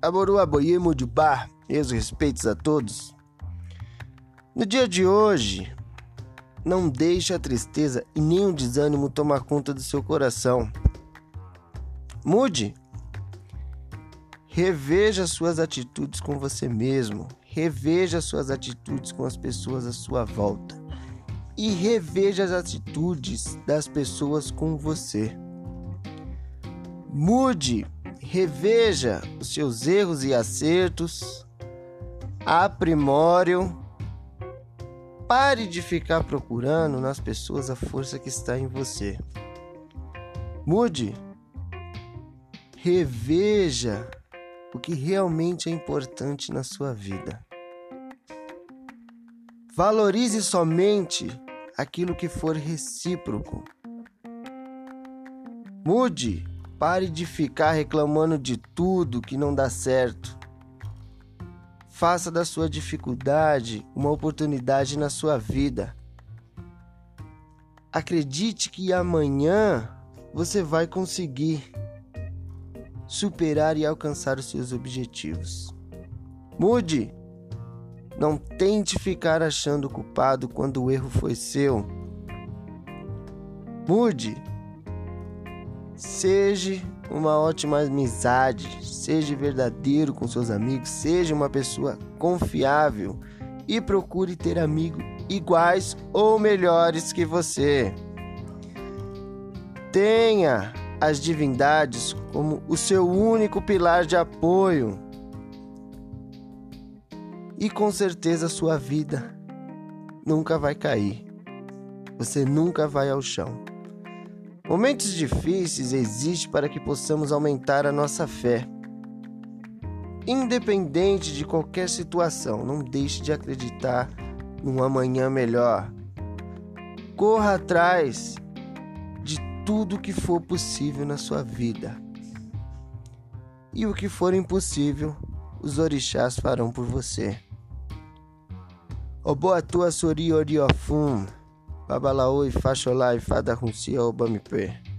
Aboru Aboye Mudubá, meus respeitos a todos. No dia de hoje, não deixe a tristeza e nem o desânimo tomar conta do seu coração. Mude. Reveja suas atitudes com você mesmo. Reveja suas atitudes com as pessoas à sua volta. E reveja as atitudes das pessoas com você. Mude reveja os seus erros e acertos, aprimore Pare de ficar procurando nas pessoas a força que está em você. Mude. Reveja o que realmente é importante na sua vida. Valorize somente aquilo que for recíproco. Mude Pare de ficar reclamando de tudo que não dá certo. Faça da sua dificuldade uma oportunidade na sua vida. Acredite que amanhã você vai conseguir superar e alcançar os seus objetivos. Mude! Não tente ficar achando culpado quando o erro foi seu. Mude! Seja uma ótima amizade, seja verdadeiro com seus amigos, seja uma pessoa confiável e procure ter amigos iguais ou melhores que você. Tenha as divindades como o seu único pilar de apoio. E com certeza sua vida nunca vai cair. Você nunca vai ao chão. Momentos difíceis existem para que possamos aumentar a nossa fé. Independente de qualquer situação, não deixe de acreditar num amanhã melhor. Corra atrás de tudo que for possível na sua vida. E o que for impossível, os orixás farão por você. Oboatua Sori Oriofum. Babalaoi, Facholai, Fada Runcia, Obamipe.